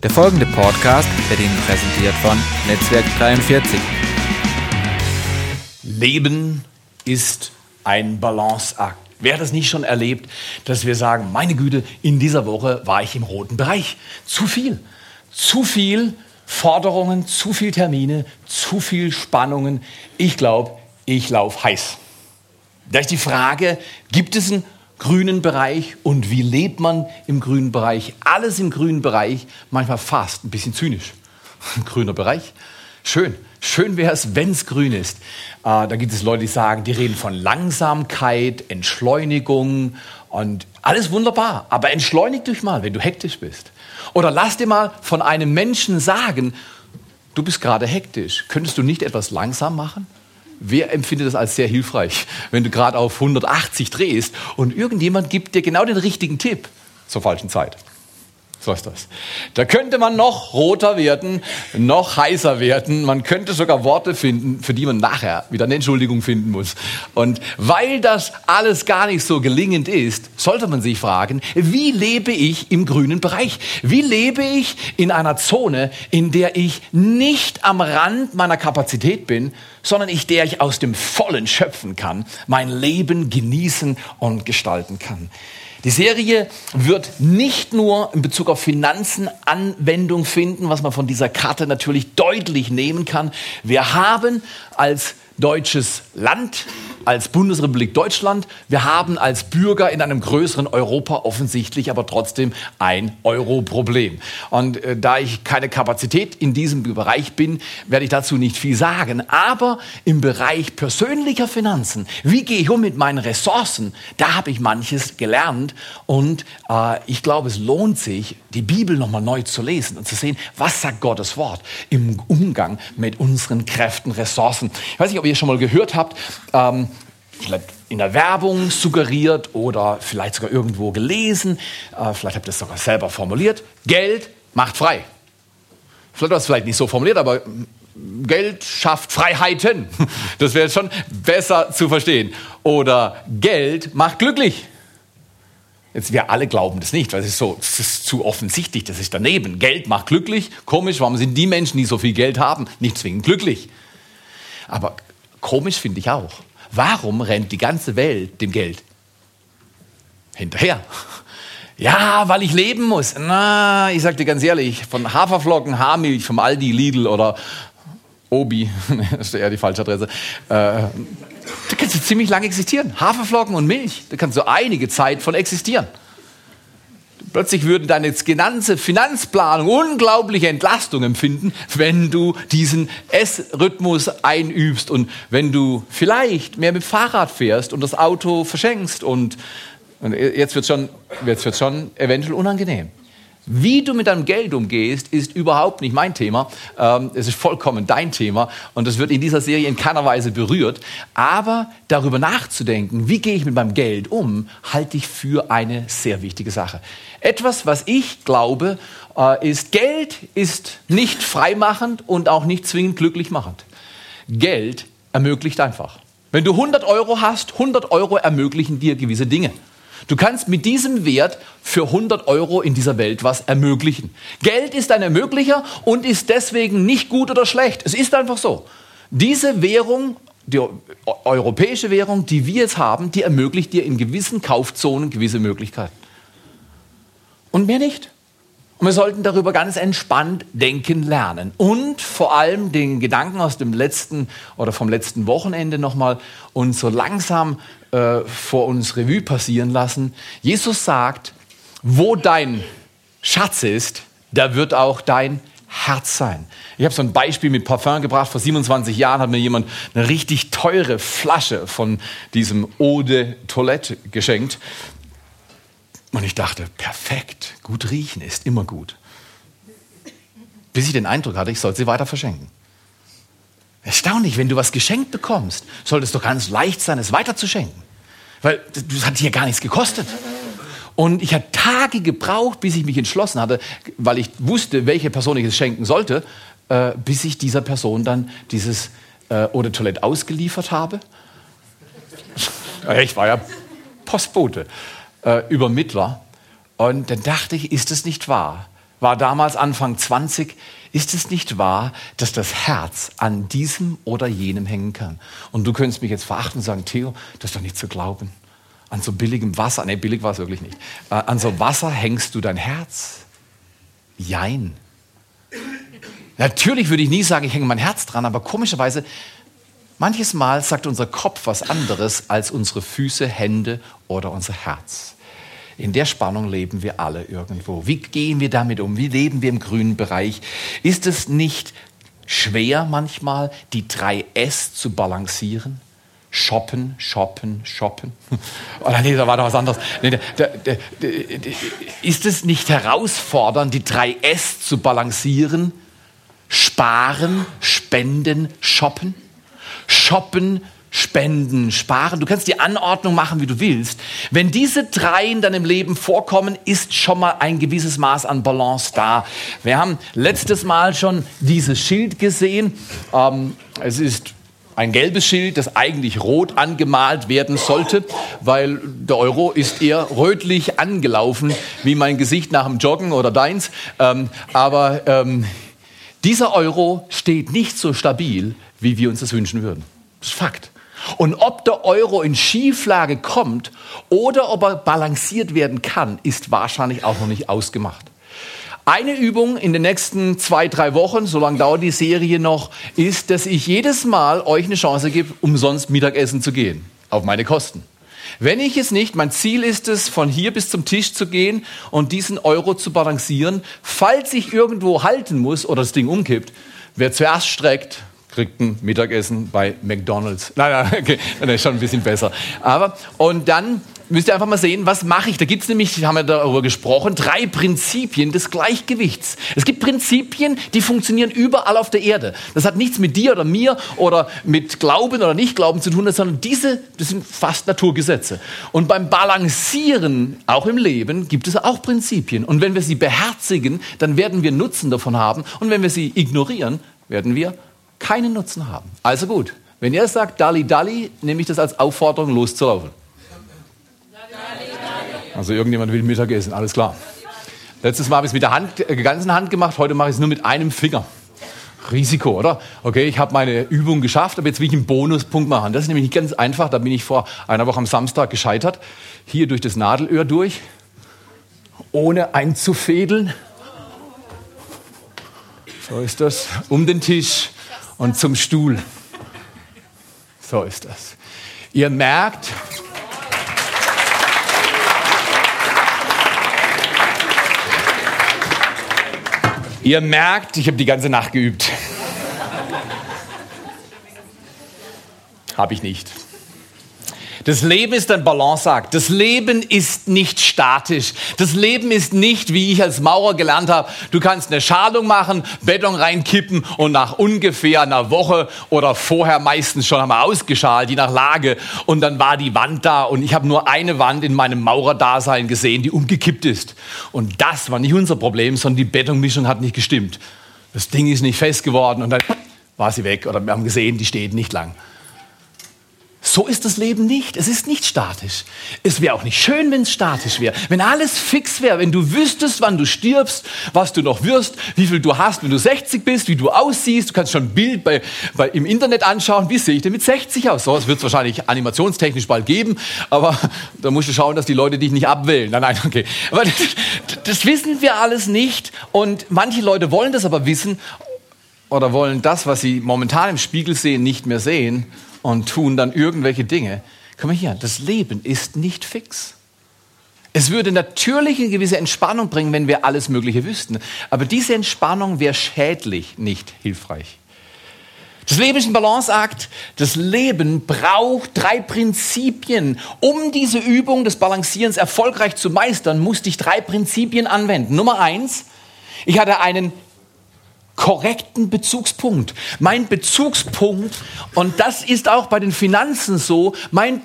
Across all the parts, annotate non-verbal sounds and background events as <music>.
Der folgende Podcast wird Ihnen präsentiert von Netzwerk 43. Leben ist ein Balanceakt. Wer hat das nicht schon erlebt, dass wir sagen, meine Güte, in dieser Woche war ich im roten Bereich. Zu viel. Zu viel Forderungen, zu viel Termine, zu viel Spannungen. Ich glaube, ich laufe heiß. Da ist die Frage, gibt es einen grünen Bereich und wie lebt man im grünen Bereich? Alles im grünen Bereich, manchmal fast ein bisschen zynisch. <laughs> Grüner Bereich, schön. Schön wäre es, wenn es grün ist. Äh, da gibt es Leute, die sagen, die reden von Langsamkeit, Entschleunigung und alles wunderbar. Aber entschleunig dich mal, wenn du hektisch bist. Oder lass dir mal von einem Menschen sagen, du bist gerade hektisch. Könntest du nicht etwas langsam machen? Wer empfindet das als sehr hilfreich, wenn du gerade auf 180 drehst und irgendjemand gibt dir genau den richtigen Tipp zur falschen Zeit? So ist das. Da könnte man noch roter werden, noch heißer werden. Man könnte sogar Worte finden, für die man nachher wieder eine Entschuldigung finden muss. Und weil das alles gar nicht so gelingend ist, sollte man sich fragen, wie lebe ich im grünen Bereich? Wie lebe ich in einer Zone, in der ich nicht am Rand meiner Kapazität bin, sondern ich, der ich aus dem Vollen schöpfen kann, mein Leben genießen und gestalten kann? Die Serie wird nicht nur in Bezug auf Finanzen Anwendung finden, was man von dieser Karte natürlich deutlich nehmen kann. Wir haben als deutsches Land, als Bundesrepublik Deutschland. Wir haben als Bürger in einem größeren Europa offensichtlich aber trotzdem ein Euro-Problem. Und äh, da ich keine Kapazität in diesem Bereich bin, werde ich dazu nicht viel sagen. Aber im Bereich persönlicher Finanzen, wie gehe ich um mit meinen Ressourcen, da habe ich manches gelernt. Und äh, ich glaube, es lohnt sich, die Bibel nochmal neu zu lesen und zu sehen, was sagt Gottes Wort im Umgang mit unseren Kräften, Ressourcen. Ich weiß nicht, ob ihr schon mal gehört habt, ähm, vielleicht in der Werbung suggeriert oder vielleicht sogar irgendwo gelesen, äh, vielleicht habt ihr es sogar selber formuliert, Geld macht frei. Vielleicht war es vielleicht nicht so formuliert, aber Geld schafft Freiheiten. <laughs> Das wäre schon besser zu verstehen. Oder Geld macht glücklich. Jetzt, wir alle glauben das nicht, weil es ist so, es ist zu offensichtlich, das ist daneben. Geld macht glücklich. Komisch, warum sind die Menschen, die so viel Geld haben, nicht zwingend glücklich? Aber komisch finde ich auch. Warum rennt die ganze Welt dem Geld hinterher? <laughs> Ja, weil ich leben muss. Na, ich sag dir ganz ehrlich, von Haferflocken, Haarmilch, vom Aldi, Lidl oder Obi, <laughs> das ist eher die falsche Adresse, äh, da kannst du ziemlich lange existieren. Haferflocken und Milch, da kannst du einige Zeit von existieren. Plötzlich würde deine ganze Finanzplanung unglaubliche Entlastung empfinden, wenn du diesen Essrhythmus einübst und wenn du vielleicht mehr mit Fahrrad fährst und das Auto verschenkst und, und jetzt wird schon, jetzt wird schon eventuell unangenehm. Wie du mit deinem Geld umgehst, ist überhaupt nicht mein Thema. Ähm, es ist vollkommen dein Thema und es wird in dieser Serie in keiner Weise berührt. Aber darüber nachzudenken, wie gehe ich mit meinem Geld um, halte ich für eine sehr wichtige Sache. Etwas, was ich glaube, äh, ist, Geld ist nicht freimachend und auch nicht zwingend glücklich machend. Geld ermöglicht einfach. Wenn du 100 Euro hast, 100 Euro ermöglichen dir gewisse Dinge. Du kannst mit diesem Wert für 100 Euro in dieser Welt was ermöglichen. Geld ist ein Ermöglicher und ist deswegen nicht gut oder schlecht. Es ist einfach so. Diese Währung, die europäische Währung, die wir jetzt haben, die ermöglicht dir in gewissen Kaufzonen gewisse Möglichkeiten. Und mehr nicht. Und wir sollten darüber ganz entspannt denken lernen. Und vor allem den Gedanken aus dem letzten oder vom letzten Wochenende nochmal uns so langsam äh, vor uns Revue passieren lassen. Jesus sagt, wo dein Schatz ist, da wird auch dein Herz sein. Ich habe so ein Beispiel mit Parfum gebracht. Vor 27 Jahren hat mir jemand eine richtig teure Flasche von diesem Eau de Toilette geschenkt. Und ich dachte, perfekt, gut riechen ist immer gut. Bis ich den Eindruck hatte, ich sollte sie weiter verschenken. Erstaunlich, wenn du was geschenkt bekommst, sollte es doch ganz leicht sein, es weiterzuschenken. Weil das hat hier gar nichts gekostet. Und ich habe Tage gebraucht, bis ich mich entschlossen hatte, weil ich wusste, welche Person ich es schenken sollte, äh, bis ich dieser Person dann dieses äh, de Toilette ausgeliefert habe. ich war ja Postbote äh, Übermittler. Und dann dachte ich, ist es nicht wahr? war damals Anfang 20. Ist es nicht wahr, dass das Herz an diesem oder jenem hängen kann? Und du könntest mich jetzt verachten und sagen, Theo, das ist doch nicht zu glauben. An so billigem Wasser, nee, billig war es wirklich nicht. Äh, an so Wasser hängst du dein Herz? Jein. Natürlich würde ich nie sagen, ich hänge mein Herz dran, aber komischerweise, manches Mal sagt unser Kopf was anderes als unsere Füße, Hände oder unser Herz. In der Spannung leben wir alle irgendwo. Wie gehen wir damit um? Wie leben wir im grünen Bereich? Ist es nicht schwer manchmal, die drei S zu balancieren? Shoppen, shoppen, shoppen. <laughs> Oder nee, da war doch was anderes. Nee, da, da, da, ist es nicht herausfordernd, die drei S zu balancieren? Sparen, spenden, shoppen? Shoppen, spenden, sparen. Du kannst die Anordnung machen, wie du willst. Wenn diese drei in deinem Leben vorkommen, ist schon mal ein gewisses Maß an Balance da. Wir haben letztes Mal schon dieses Schild gesehen. Ähm, es ist ein gelbes Schild, das eigentlich rot angemalt werden sollte, weil der Euro ist eher rötlich angelaufen, wie mein Gesicht nach dem Joggen oder deins. Ähm, aber ähm, dieser Euro steht nicht so stabil, wie wir uns das wünschen würden. Das ist Fakt. Und ob der Euro in Schieflage kommt oder ob er balanciert werden kann, ist wahrscheinlich auch noch nicht ausgemacht. Eine Übung in den nächsten zwei, drei Wochen, so lange dauert die Serie noch, ist, dass ich jedes Mal euch eine Chance gebe, umsonst Mittagessen zu gehen. Auf meine Kosten. Wenn ich es nicht, mein Ziel ist es, von hier bis zum Tisch zu gehen und diesen Euro zu balancieren. Falls ich irgendwo halten muss oder das Ding umkippt, wer zuerst streckt, kriegt ein Mittagessen bei McDonald's. <laughs> Nein, nein, okay, das ist schon ein bisschen besser. Aber, und dann müsst ihr einfach mal sehen, was mache ich. Da gibt es nämlich, haben wir darüber gesprochen, drei Prinzipien des Gleichgewichts. Es gibt Prinzipien, die funktionieren überall auf der Erde. Das hat nichts mit dir oder mir oder mit Glauben oder Nicht-Glauben zu tun, sondern diese, das sind fast Naturgesetze. Und beim Balancieren, auch im Leben, gibt es auch Prinzipien. Und wenn wir sie beherzigen, dann werden wir Nutzen davon haben. Und wenn wir sie ignorieren, werden wir keinen Nutzen haben. Also gut, wenn ihr sagt Dali Dali, nehme ich das als Aufforderung loszulaufen. Also irgendjemand will Mittagessen, alles klar. Letztes Mal habe ich es mit der Hand, äh, ganzen Hand gemacht, heute mache ich es nur mit einem Finger. Risiko, oder? Okay, ich habe meine Übung geschafft, aber jetzt will ich einen Bonuspunkt machen. Das ist nämlich nicht ganz einfach. Da bin ich vor einer Woche am Samstag gescheitert. Hier durch das Nadelöhr durch, ohne einzufädeln. So ist das. Um den Tisch und zum Stuhl. So ist das. Ihr merkt, Ihr merkt, ich habe die ganze Nacht geübt. habe ich nicht. Das Leben ist ein Balanceakt. Das Leben ist nicht statisch. Das Leben ist nicht, wie ich als Maurer gelernt habe, du kannst eine Schalung machen, Beton reinkippen und nach ungefähr einer Woche oder vorher meistens schon einmal ausgeschalt, je nach Lage. Und dann war die Wand da und ich habe nur eine Wand in meinem Maurerdasein gesehen, die umgekippt ist. Und das war nicht unser Problem, sondern die Betonmischung hat nicht gestimmt. Das Ding ist nicht fest geworden und dann war sie weg oder wir haben gesehen, die steht nicht lang. So ist das Leben nicht. Es ist nicht statisch. Es wäre auch nicht schön, wenn es statisch wäre. Wenn alles fix wäre, wenn du wüsstest, wann du stirbst, was du noch wirst, wie viel du hast, wenn du 60 bist, wie du aussiehst. Du kannst schon ein Bild bei, bei, im Internet anschauen. Wie sehe ich denn mit 60 aus? So, das wird es wahrscheinlich animationstechnisch bald geben, aber <laughs> da musst du schauen, dass die Leute dich nicht abwählen. Nein, nein, okay. Aber das, das wissen wir alles nicht und manche Leute wollen das aber wissen oder wollen das, was sie momentan im Spiegel sehen, nicht mehr sehen und tun dann irgendwelche Dinge. Komm mal hier, das Leben ist nicht fix. Es würde natürlich eine gewisse Entspannung bringen, wenn wir alles Mögliche wüssten. Aber diese Entspannung wäre schädlich, nicht hilfreich. Das Leben ist ein Balanceakt. Das Leben braucht drei Prinzipien. Um diese Übung des Balancierens erfolgreich zu meistern, musste ich drei Prinzipien anwenden. Nummer eins, ich hatte einen korrekten Bezugspunkt. Mein Bezugspunkt, und das ist auch bei den Finanzen so, mein,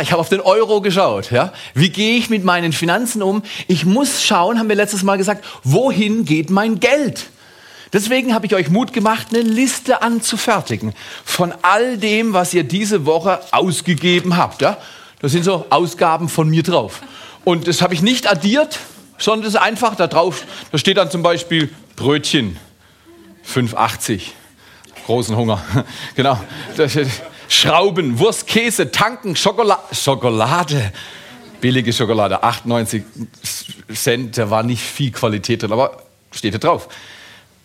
ich habe auf den Euro geschaut, ja. Wie gehe ich mit meinen Finanzen um? Ich muss schauen, haben wir letztes Mal gesagt, wohin geht mein Geld? Deswegen habe ich euch Mut gemacht, eine Liste anzufertigen von all dem, was ihr diese Woche ausgegeben habt, ja. Da sind so Ausgaben von mir drauf. Und das habe ich nicht addiert, sondern das ist einfach da drauf. Da steht dann zum Beispiel Brötchen 5,80. Großen Hunger. <laughs> genau. Schrauben, Wurst, Käse, Tanken, Schokolade. Schokolade. Billige Schokolade, 98 Cent, da war nicht viel Qualität drin, aber steht da drauf.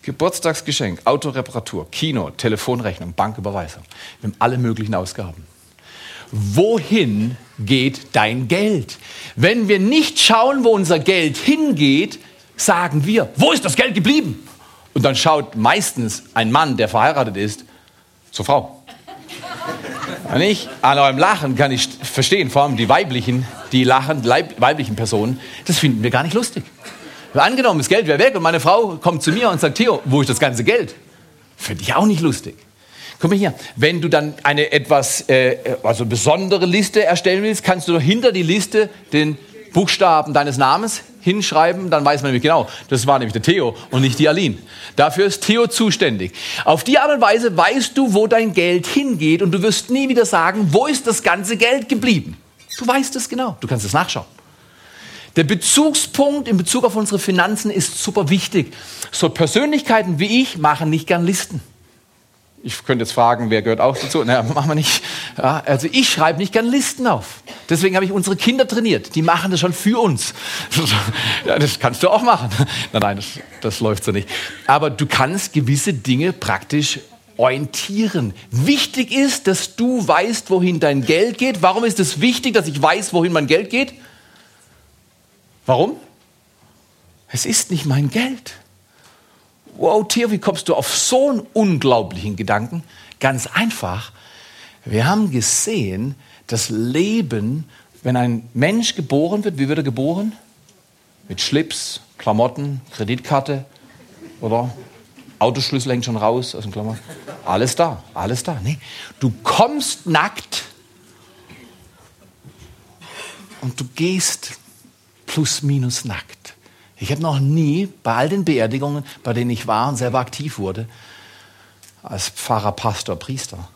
Geburtstagsgeschenk, Autoreparatur, Kino, Telefonrechnung, Banküberweisung. Wir haben alle möglichen Ausgaben. Wohin geht dein Geld? Wenn wir nicht schauen, wo unser Geld hingeht, sagen wir, wo ist das Geld geblieben? Und dann schaut meistens ein Mann, der verheiratet ist, zur Frau. Nicht? An eurem Lachen kann ich verstehen, vor allem die weiblichen, die lachen, weiblichen Personen, das finden wir gar nicht lustig. Angenommen, das Geld wäre weg und meine Frau kommt zu mir und sagt, Theo, wo ist das ganze Geld? Finde ich auch nicht lustig. Guck mal hier, wenn du dann eine etwas äh, also besondere Liste erstellen willst, kannst du hinter die Liste den Buchstaben deines Namens hinschreiben, dann weiß man nämlich genau, das war nämlich der Theo und nicht die Aline. Dafür ist Theo zuständig. Auf die Art und Weise weißt du, wo dein Geld hingeht und du wirst nie wieder sagen, wo ist das ganze Geld geblieben. Du weißt es genau, du kannst es nachschauen. Der Bezugspunkt in Bezug auf unsere Finanzen ist super wichtig. So Persönlichkeiten wie ich machen nicht gern Listen. Ich könnte jetzt fragen, wer gehört auch dazu? Naja, machen wir nicht. Ja, also ich schreibe nicht gern Listen auf. Deswegen habe ich unsere Kinder trainiert. Die machen das schon für uns. <laughs> Ja, das kannst du auch machen. Nein, nein, das, das läuft so nicht. Aber du kannst gewisse Dinge praktisch orientieren. Wichtig ist, dass du weißt, wohin dein Geld geht. Warum ist es wichtig, dass ich weiß, wohin mein Geld geht? Warum? Es ist nicht mein Geld. Wow, Theo, wie kommst du auf so einen unglaublichen Gedanken? Ganz einfach. Wir haben gesehen, das Leben, wenn ein Mensch geboren wird, wie wird er geboren? Mit Schlips, Klamotten, Kreditkarte oder Autoschlüssel hängt schon raus aus dem Klammer. Alles da, alles da. Nee, du kommst nackt und du gehst plus minus nackt. Ich habe noch nie bei all den Beerdigungen, bei denen ich war und selber aktiv wurde, als Pfarrer, Pastor, Priester,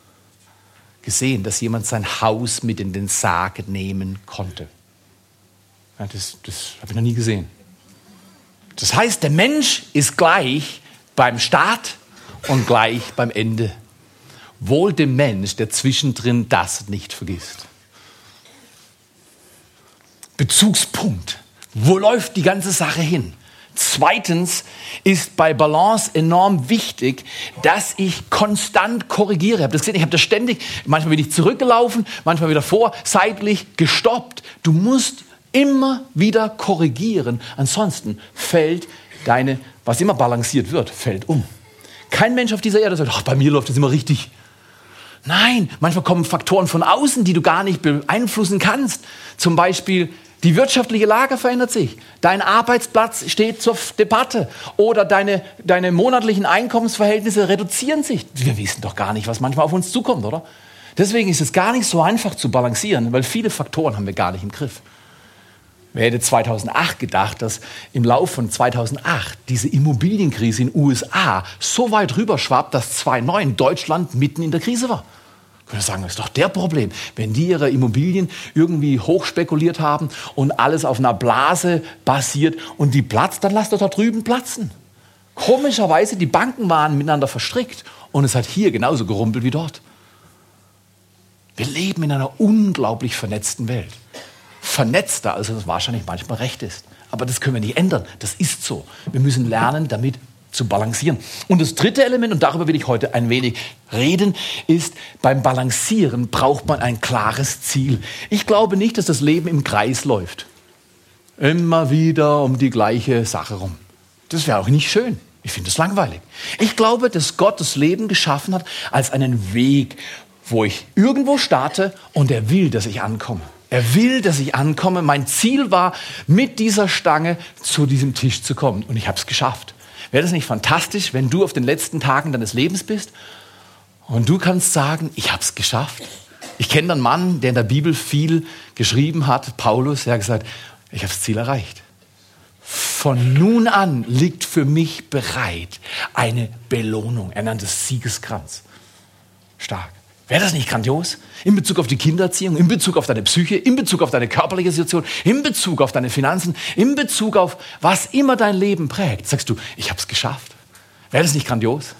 gesehen, dass jemand sein Haus mit in den Sarg nehmen konnte. Ja, das das habe ich noch nie gesehen. Das heißt, der Mensch ist gleich beim Start und gleich beim Ende. Wohl dem Mensch, der zwischendrin das nicht vergisst. Bezugspunkt. Wo läuft die ganze Sache hin? Zweitens ist bei Balance enorm wichtig, dass ich konstant korrigiere. Habe das gesehen, ich habe das ständig, manchmal bin ich zurückgelaufen, manchmal wieder vor, seitlich gestoppt. Du musst immer wieder korrigieren, ansonsten fällt deine, was immer balanciert wird, fällt um. Kein Mensch auf dieser Erde sagt, ach, bei mir läuft das immer richtig. Nein, manchmal kommen Faktoren von außen, die du gar nicht beeinflussen kannst. Zum Beispiel die wirtschaftliche Lage verändert sich. Dein Arbeitsplatz steht zur Debatte. Oder deine, deine monatlichen Einkommensverhältnisse reduzieren sich. Wir wissen doch gar nicht, was manchmal auf uns zukommt, oder? Deswegen ist es gar nicht so einfach zu balancieren, weil viele Faktoren haben wir gar nicht im Griff. Wer hätte 2008 gedacht, dass im Laufe von 2008 diese Immobilienkrise in den USA so weit rüberschwappt, dass 2009 Deutschland mitten in der Krise war? Können sagen, das ist doch der Problem. Wenn die ihre Immobilien irgendwie hochspekuliert haben und alles auf einer Blase basiert und die platzt, dann lasst doch da drüben platzen. Komischerweise, die Banken waren miteinander verstrickt und es hat hier genauso gerumpelt wie dort. Wir leben in einer unglaublich vernetzten Welt. Vernetzter, als es wahrscheinlich manchmal recht ist. Aber das können wir nicht ändern. Das ist so. Wir müssen lernen, damit zu balancieren. Und das dritte Element, und darüber will ich heute ein wenig reden, ist, beim Balancieren braucht man ein klares Ziel. Ich glaube nicht, dass das Leben im Kreis läuft. Immer wieder um die gleiche Sache rum. Das wäre auch nicht schön. Ich finde es langweilig. Ich glaube, dass Gott das Leben geschaffen hat als einen Weg, wo ich irgendwo starte und er will, dass ich ankomme. Er will, dass ich ankomme. Mein Ziel war, mit dieser Stange zu diesem Tisch zu kommen. Und ich habe es geschafft. Wäre das nicht fantastisch, wenn du auf den letzten Tagen deines Lebens bist und du kannst sagen, ich habe es geschafft? Ich kenne einen Mann, der in der Bibel viel geschrieben hat, Paulus, der hat gesagt, ich habe das Ziel erreicht. Von nun an liegt für mich bereit eine Belohnung. Er nannte es Siegeskranz. Stark. Wäre das nicht grandios? In Bezug auf die Kindererziehung, in Bezug auf deine Psyche, in Bezug auf deine körperliche Situation, in Bezug auf deine Finanzen, in Bezug auf was immer dein Leben prägt. Sagst du, ich habe es geschafft. Wäre das nicht grandios?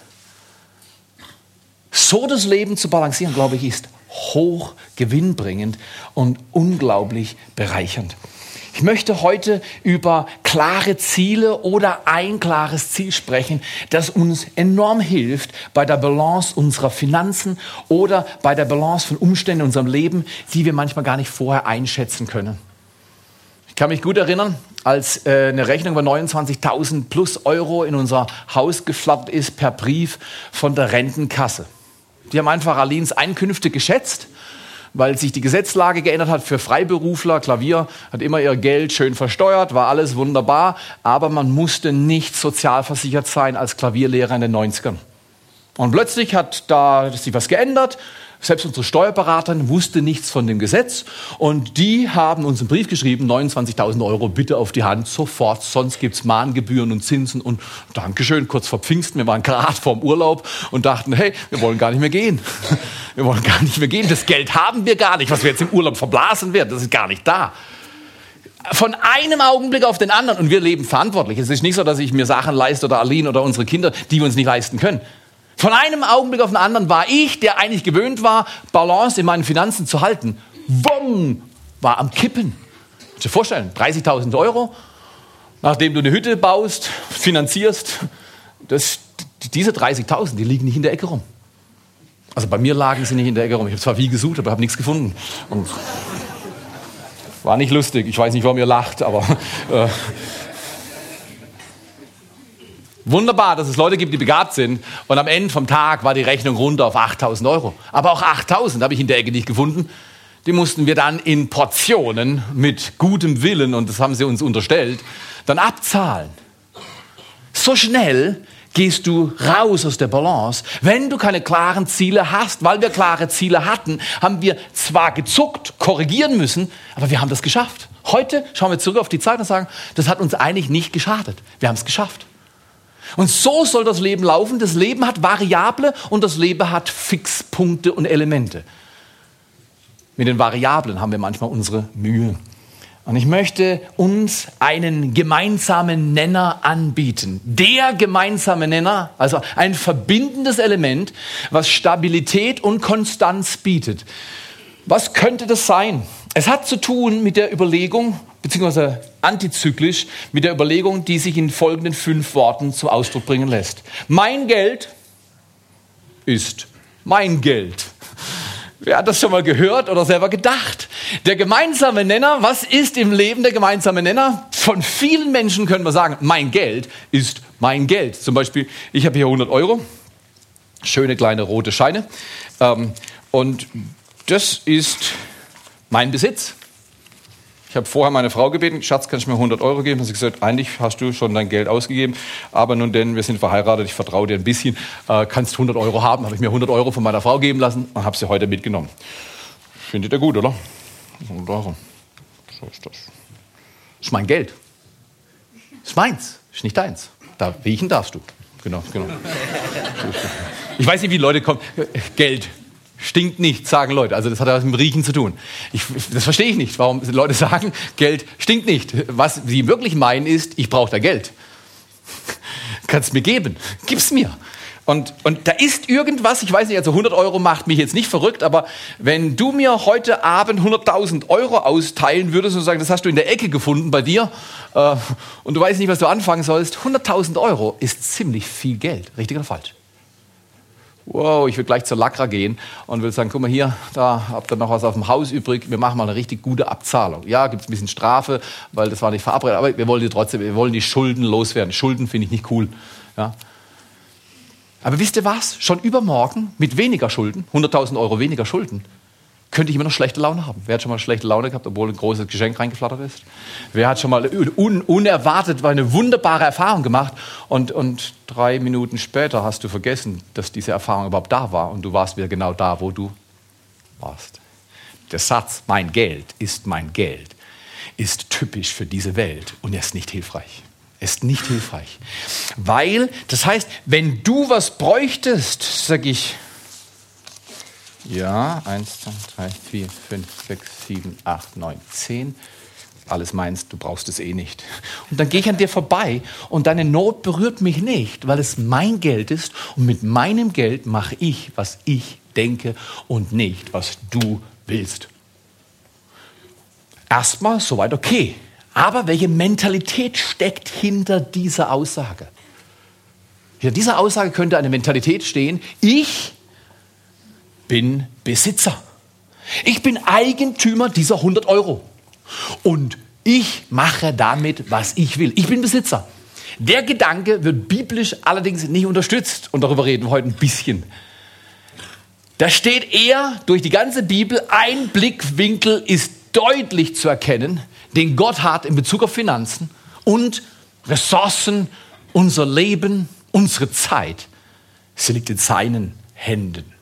So das Leben zu balancieren, glaube ich, ist hoch gewinnbringend und unglaublich bereichernd. Ich möchte heute über klare Ziele oder ein klares Ziel sprechen, das uns enorm hilft bei der Balance unserer Finanzen oder bei der Balance von Umständen in unserem Leben, die wir manchmal gar nicht vorher einschätzen können. Ich kann mich gut erinnern, als äh, eine Rechnung über 29.000 plus Euro in unser Haus geflattert ist per Brief von der Rentenkasse. Die haben einfach Alins Einkünfte geschätzt weil sich die Gesetzlage geändert hat für Freiberufler. Klavier hat immer ihr Geld schön versteuert, war alles wunderbar, aber man musste nicht sozialversichert sein als Klavierlehrer in den 90ern. Und plötzlich hat da sich was geändert. Selbst unsere Steuerberaterin wusste nichts von dem Gesetz und die haben uns einen Brief geschrieben, 29.000 Euro bitte auf die Hand, sofort, sonst gibt's Mahngebühren und Zinsen und Dankeschön, kurz vor Pfingsten, wir waren gerade vorm Urlaub und dachten, hey, wir wollen gar nicht mehr gehen. <laughs> Wir wollen gar nicht mehr gehen, das Geld haben wir gar nicht, was wir jetzt im Urlaub verblasen werden, das ist gar nicht da von einem Augenblick auf den anderen und wir leben verantwortlich. Es ist nicht so, dass ich mir Sachen leiste oder Aline oder unsere Kinder, die wir uns nicht leisten können. Von einem Augenblick auf den anderen war ich, der eigentlich gewöhnt war, Balance in meinen Finanzen zu halten, wumm, war am Kippen. Kannst du dir vorstellen, 30.000 Euro, nachdem du eine Hütte baust, finanzierst, das, diese 30.000, die liegen nicht in der Ecke rum. Also bei mir lagen sie nicht in der Ecke rum. Ich habe zwar viel gesucht, aber habe nichts gefunden. Und war nicht lustig. Ich weiß nicht, warum ihr lacht, aber äh, Wunderbar, dass es Leute gibt, die begabt sind. Und am Ende vom Tag war die Rechnung runter auf 8000 Euro. Aber auch 8000 habe ich in der Ecke nicht gefunden. Die mussten wir dann in Portionen mit gutem Willen, und das haben sie uns unterstellt, dann abzahlen. So schnell gehst du raus aus der Balance. Wenn du keine klaren Ziele hast, weil wir klare Ziele hatten, haben wir zwar gezuckt, korrigieren müssen, aber wir haben das geschafft. Heute schauen wir zurück auf die Zeit und sagen, das hat uns eigentlich nicht geschadet. Wir haben es geschafft. Und so soll das Leben laufen. Das Leben hat Variable und das Leben hat Fixpunkte und Elemente. Mit den Variablen haben wir manchmal unsere Mühe. Und ich möchte uns einen gemeinsamen Nenner anbieten. Der gemeinsame Nenner, also ein verbindendes Element, was Stabilität und Konstanz bietet. Was könnte das sein? Es hat zu tun mit der Überlegung, beziehungsweise antizyklisch mit der Überlegung, die sich in folgenden fünf Worten zum Ausdruck bringen lässt. Mein Geld ist mein Geld. Wer hat das schon mal gehört oder selber gedacht? Der gemeinsame Nenner, was ist im Leben der gemeinsame Nenner? Von vielen Menschen können wir sagen, mein Geld ist mein Geld. Zum Beispiel, ich habe hier 100 Euro, schöne kleine rote Scheine. Ähm, und das ist mein Besitz. Ich habe vorher meine Frau gebeten, Schatz, kannst du mir 100 Euro geben? Und sie gesagt, eigentlich hast du schon dein Geld ausgegeben, aber nun denn, wir sind verheiratet, ich vertraue dir ein bisschen, äh, kannst 100 Euro haben. Habe ich mir 100 Euro von meiner Frau geben lassen und habe sie heute mitgenommen. Findet ihr gut, oder? 100 Euro. So ist das. Ist mein Geld. Ist meins, ist nicht deins. Da riechen darfst du. Genau, genau. Ich weiß nicht, wie Leute kommen. Geld, Stinkt nicht, sagen Leute. Also das hat was mit Riechen zu tun. Ich, das verstehe ich nicht, warum <laughs> Leute sagen, Geld stinkt nicht. Was sie wirklich meinen ist, ich brauche da Geld. <laughs> Kannst mir geben. Gib's mir. Und, und da ist irgendwas, ich weiß nicht, also 100 Euro macht mich jetzt nicht verrückt, aber wenn du mir heute Abend 100.000 Euro austeilen würdest und sagen, das hast du in der Ecke gefunden bei dir äh, und du weißt nicht, was du anfangen sollst, 100.000 Euro ist ziemlich viel Geld. Richtig oder falsch? Wow, ich will gleich zur Lacra gehen und will sagen, guck mal hier, da habt ihr noch was auf dem Haus übrig, wir machen mal eine richtig gute Abzahlung. Ja, gibt es ein bisschen Strafe, weil das war nicht verabredet, aber wir wollen die trotzdem, wir wollen die Schulden loswerden. Schulden finde ich nicht cool. Ja. Aber wisst ihr was? Schon übermorgen mit weniger Schulden, 100.000 Euro weniger Schulden, könnte ich immer noch schlechte Laune haben. Wer hat schon mal schlechte Laune gehabt, obwohl ein großes Geschenk reingeflattert ist? Wer hat schon mal un unerwartet eine wunderbare Erfahrung gemacht und, und drei Minuten später hast du vergessen, dass diese Erfahrung überhaupt da war und du warst wieder genau da, wo du warst. Der Satz, mein Geld ist mein Geld, ist typisch für diese Welt und er ist nicht hilfreich. Ist nicht hilfreich. Weil, das heißt, wenn du was bräuchtest, sag ich, Ja, 1, 2, 3, 4, 5, 6, 7, 8, 9, 10. Alles meinst, du brauchst es eh nicht. Und dann gehe ich an dir vorbei und deine Not berührt mich nicht, weil es mein Geld ist und mit meinem Geld mache ich, was ich denke und nicht, was du willst. Erstmal soweit okay. Aber welche Mentalität steckt hinter dieser Aussage? Hinter dieser Aussage könnte eine Mentalität stehen, ich bin Besitzer. Ich bin Eigentümer dieser 100 Euro. Und ich mache damit, was ich will. Ich bin Besitzer. Der Gedanke wird biblisch allerdings nicht unterstützt. Und darüber reden wir heute ein bisschen. Da steht eher durch die ganze Bibel, ein Blickwinkel ist deutlich zu erkennen, den Gott hat in Bezug auf Finanzen und Ressourcen, unser Leben, unsere Zeit. Sie liegt in seinen Händen.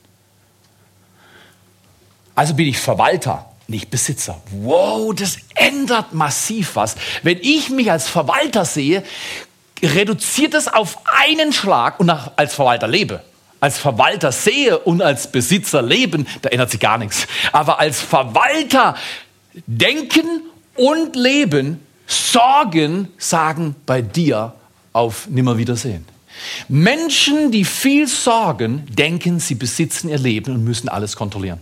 Also bin ich Verwalter, nicht Besitzer. Wow, das ändert massiv was. Wenn ich mich als Verwalter sehe, reduziert es auf einen Schlag und als Verwalter lebe. Als Verwalter sehe und als Besitzer leben, da ändert sich gar nichts. Aber als Verwalter denken und leben, sorgen, sagen bei dir auf Nimmerwiedersehen. Menschen, die viel sorgen, denken, sie besitzen ihr Leben und müssen alles kontrollieren.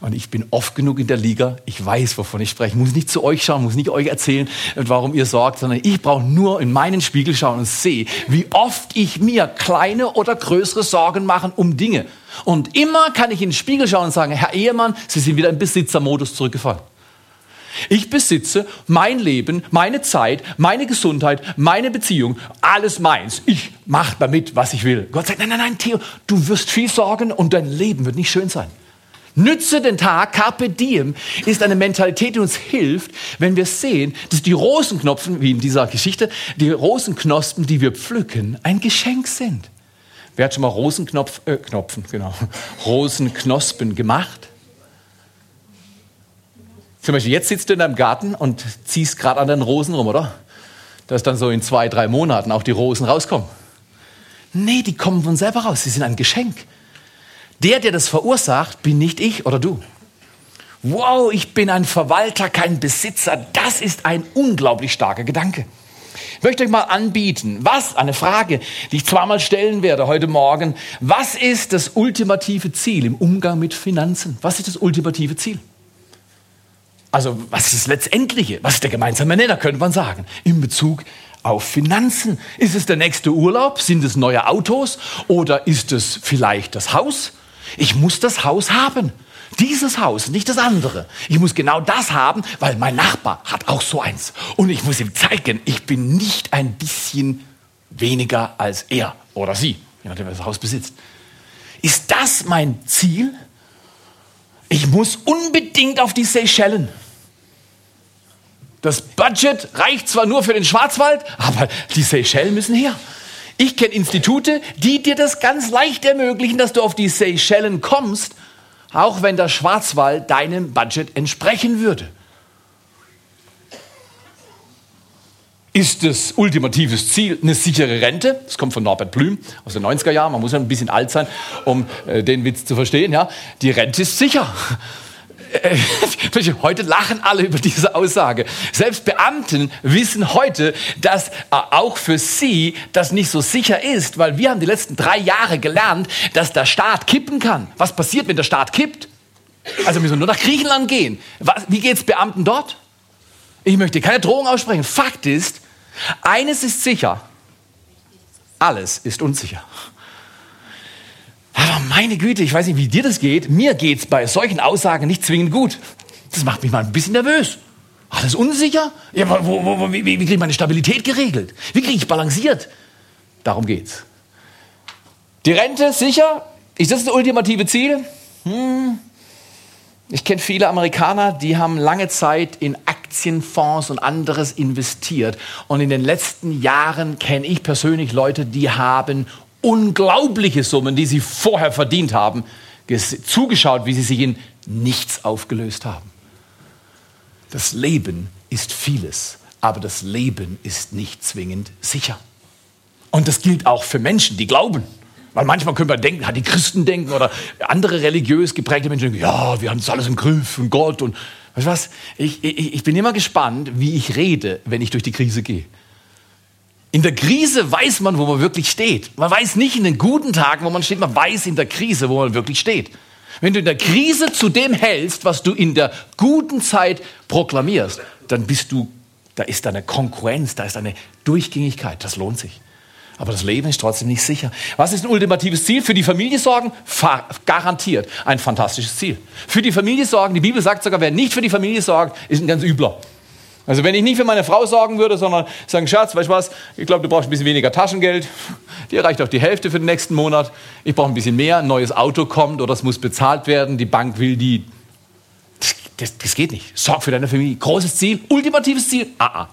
Und ich bin oft genug in der Liga, ich weiß, wovon ich spreche. Ich muss nicht zu euch schauen, muss nicht euch erzählen, warum ihr sorgt, sondern ich brauche nur in meinen Spiegel schauen und sehe, wie oft ich mir kleine oder größere Sorgen mache um Dinge. Und immer kann ich in den Spiegel schauen und sagen, Herr Ehemann, Sie sind wieder im Besitzermodus zurückgefallen. Ich besitze mein Leben, meine Zeit, meine Gesundheit, meine Beziehung, alles meins. Ich mache damit, was ich will. Gott sagt, nein, nein, nein, Theo, du wirst viel sorgen und dein Leben wird nicht schön sein. Nütze den Tag, Carpe Diem, ist eine Mentalität, die uns hilft, wenn wir sehen, dass die Rosenknopfen, wie in dieser Geschichte, die Rosenknospen, die wir pflücken, ein Geschenk sind. Wer hat schon mal Rosenknopf, äh, Knopfen, genau, <laughs> Rosenknospen gemacht? Zum Beispiel, jetzt sitzt du in deinem Garten und ziehst gerade an den Rosen rum, oder? Dass dann so in zwei, drei Monaten auch die Rosen rauskommen. Nee, die kommen von selber raus. Sie sind ein Geschenk. Der, der das verursacht, bin nicht ich oder du. Wow, ich bin ein Verwalter, kein Besitzer. Das ist ein unglaublich starker Gedanke. Ich möchte euch mal anbieten, was, eine Frage, die ich zweimal stellen werde heute Morgen. Was ist das ultimative Ziel im Umgang mit Finanzen? Was ist das ultimative Ziel? Also, was ist das Letztendliche? Was ist der gemeinsame Nenner, könnte man sagen, in Bezug auf Finanzen? Ist es der nächste Urlaub? Sind es neue Autos? Oder ist es vielleicht das Haus? Ich muss das Haus haben. Dieses Haus, nicht das andere. Ich muss genau das haben, weil mein Nachbar hat auch so eins. Und ich muss ihm zeigen, ich bin nicht ein bisschen weniger als er oder sie, je nachdem, wer das Haus besitzt. Ist das mein Ziel? Ich muss unbedingt auf die Seychellen. Das Budget reicht zwar nur für den Schwarzwald, aber die Seychellen müssen her. Ich kenne Institute, die dir das ganz leicht ermöglichen, dass du auf die Seychellen kommst, auch wenn der Schwarzwald deinem Budget entsprechen würde. Ist das ultimatives Ziel eine sichere Rente? Das kommt von Norbert Blüm aus den 90er Jahren. Man muss ja ein bisschen alt sein, um äh, den Witz zu verstehen. Ja? Die Rente ist sicher. <laughs> Heute lachen alle über diese Aussage. Selbst Beamten wissen heute, dass äh, auch für sie das nicht so sicher ist, weil wir haben die letzten drei Jahre gelernt, dass der Staat kippen kann. Was passiert, wenn der Staat kippt? Also müssen wir nur nach Griechenland gehen. Was, wie geht's Beamten dort? Ich möchte keine Drohung aussprechen. Fakt ist, eines ist sicher, alles ist unsicher. Meine Güte, ich weiß nicht, wie dir das geht. Mir geht es bei solchen Aussagen nicht zwingend gut. Das macht mich mal ein bisschen nervös. Alles unsicher? Ja, wo, wo, wo, wie, wie kriege ich meine Stabilität geregelt? Wie kriege ich balanciert? Darum geht's. Die Rente, sicher? Ist das das ultimative Ziel? Hm. Ich kenne viele Amerikaner, die haben lange Zeit in Aktienfonds und anderes investiert. Und in den letzten Jahren kenne ich persönlich Leute, die haben unglaubliche Summen, die sie vorher verdient haben, zugeschaut, wie sie sich in nichts aufgelöst haben. Das Leben ist vieles, aber das Leben ist nicht zwingend sicher. Und das gilt auch für Menschen, die glauben. Weil manchmal können wir denken, die Christen denken oder andere religiös geprägte Menschen denken, ja, wir haben es alles im Griff und Gott und weißt du was? Ich, ich, ich bin immer gespannt, wie ich rede, wenn ich durch die Krise gehe. In der Krise weiß man, wo man wirklich steht. Man weiß nicht in den guten Tagen, wo man steht, man weiß in der Krise, wo man wirklich steht. Wenn du in der Krise zu dem hältst, was du in der guten Zeit proklamierst, dann bist du, da ist eine Konkurrenz, da ist eine Durchgängigkeit, das lohnt sich. Aber das Leben ist trotzdem nicht sicher. Was ist ein ultimatives Ziel? Für die Familie sorgen? Garantiert ein fantastisches Ziel. Für die Familie sorgen, die Bibel sagt sogar, wer nicht für die Familie sorgt, ist ein ganz übler. Also wenn ich nicht für meine Frau sorgen würde, sondern sagen, Schatz, weißt du was, ich glaube, du brauchst ein bisschen weniger Taschengeld, <laughs> dir reicht auch die Hälfte für den nächsten Monat, ich brauche ein bisschen mehr, ein neues Auto kommt oder es muss bezahlt werden, die Bank will die... Das, das geht nicht. Sorg für deine Familie. Großes Ziel, ultimatives Ziel. Ah, ah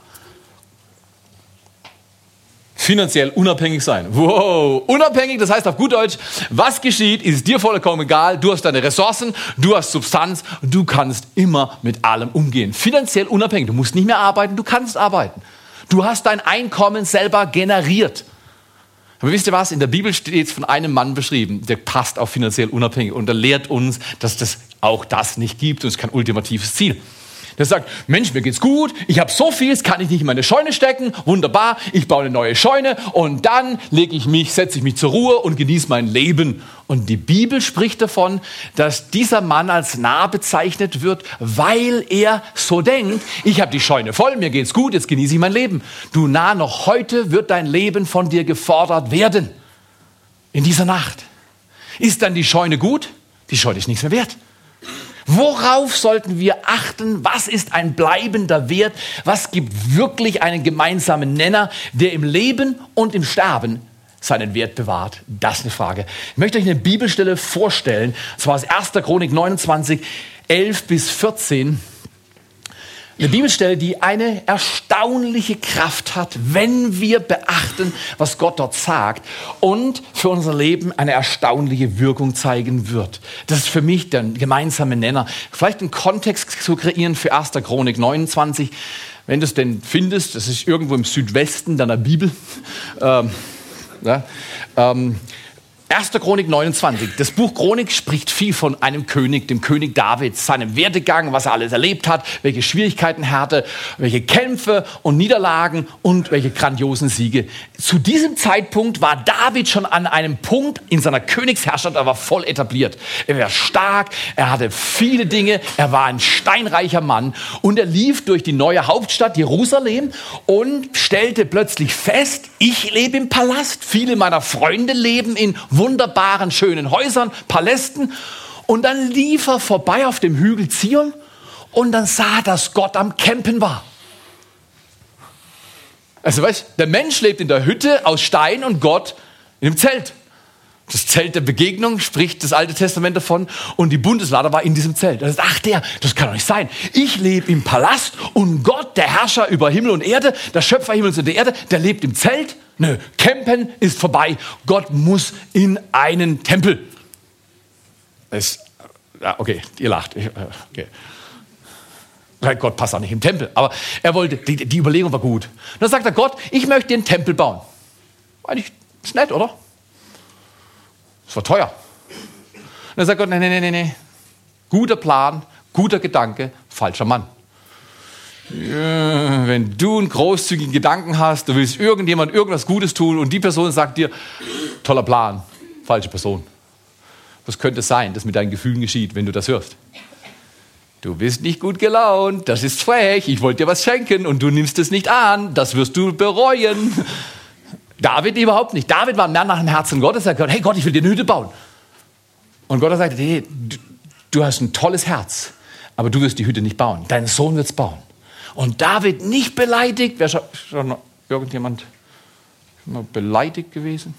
finanziell unabhängig sein. Wow, unabhängig, das heißt auf gut Deutsch, was geschieht, ist dir vollkommen egal. Du hast deine Ressourcen, du hast Substanz, du kannst immer mit allem umgehen. Finanziell unabhängig, du musst nicht mehr arbeiten, du kannst arbeiten. Du hast dein Einkommen selber generiert. Aber wisst ihr was? In der Bibel steht es von einem Mann beschrieben, der passt auf finanziell unabhängig und er lehrt uns, dass das auch das nicht gibt und es ist kein ultimatives Ziel. Der sagt, Mensch, mir geht's gut, ich habe so viel, das kann ich nicht in meine Scheune stecken, wunderbar, ich baue eine neue Scheune und dann lege ich mich, setze ich mich zur Ruhe und genieße mein Leben. Und die Bibel spricht davon, dass dieser Mann als nah bezeichnet wird, weil er so denkt, ich habe die Scheune voll, mir geht's gut, jetzt genieße ich mein Leben. Du nah, noch heute wird dein Leben von dir gefordert werden. In dieser Nacht. Ist dann die Scheune gut? Die Scheune ist nichts mehr wert. Worauf sollten wir achten? Was ist ein bleibender Wert? Was gibt wirklich einen gemeinsamen Nenner, der im Leben und im Sterben seinen Wert bewahrt? Das ist eine Frage. Ich möchte euch eine Bibelstelle vorstellen, und zwar aus 1. Chronik 29, 11 bis 14. Eine Bibelstelle, die eine erstaunliche Kraft hat, wenn wir beachten, was Gott dort sagt und für unser Leben eine erstaunliche Wirkung zeigen wird. Das ist für mich der gemeinsame Nenner. Vielleicht einen Kontext zu kreieren für 1. Chronik 29. Wenn du es denn findest, das ist irgendwo im Südwesten deiner Bibel. Ähm, ja, ähm, 1. Chronik 29. Das Buch Chronik spricht viel von einem König, dem König David, seinem Werdegang, was er alles erlebt hat, welche Schwierigkeiten er hatte, welche Kämpfe und Niederlagen und welche grandiosen Siege. Zu diesem Zeitpunkt war David schon an einem Punkt in seiner Königsherrschaft, er war voll etabliert. Er war stark, er hatte viele Dinge, er war ein steinreicher Mann und er lief durch die neue Hauptstadt Jerusalem und stellte plötzlich fest, ich lebe im Palast, viele meiner Freunde leben in wunderbaren, schönen Häusern, Palästen. Und dann lief er vorbei auf dem Hügel Zion und dann sah, er, dass Gott am Campen war. Also weißt, der Mensch lebt in der Hütte aus Stein und Gott in dem Zelt. Das Zelt der Begegnung spricht das Alte Testament davon und die Bundeslade war in diesem Zelt. Das ist, ach der, das kann doch nicht sein. Ich lebe im Palast und Gott, der Herrscher über Himmel und Erde, der Schöpfer Himmels und der Erde, der lebt im Zelt. Nö, Campen ist vorbei. Gott muss in einen Tempel. Es, ja, okay, ihr lacht. Äh, okay. Gott passt auch nicht im Tempel. Aber er wollte, die, die Überlegung war gut. Und dann sagt er Gott, ich möchte den Tempel bauen. Eigentlich ist nett, oder? Das war teuer. Und dann sagt Gott, nee, nee, nee, nee. Guter Plan, guter Gedanke, falscher Mann wenn du einen großzügigen Gedanken hast, du willst irgendjemand irgendwas Gutes tun und die Person sagt dir, toller Plan, falsche Person. Was könnte es sein, das mit deinen Gefühlen geschieht, wenn du das hörst? Du bist nicht gut gelaunt, das ist frech, ich wollte dir was schenken und du nimmst es nicht an, das wirst du bereuen. David überhaupt nicht. David war ein nach dem Herzen Gottes. Er hat gesagt, hey Gott, ich will dir eine Hütte bauen. Und Gott sagt, hey, du, du hast ein tolles Herz, aber du wirst die Hütte nicht bauen. Dein Sohn wird es bauen. Und David nicht beleidigt. Wäre schon, schon irgendjemand schon beleidigt gewesen?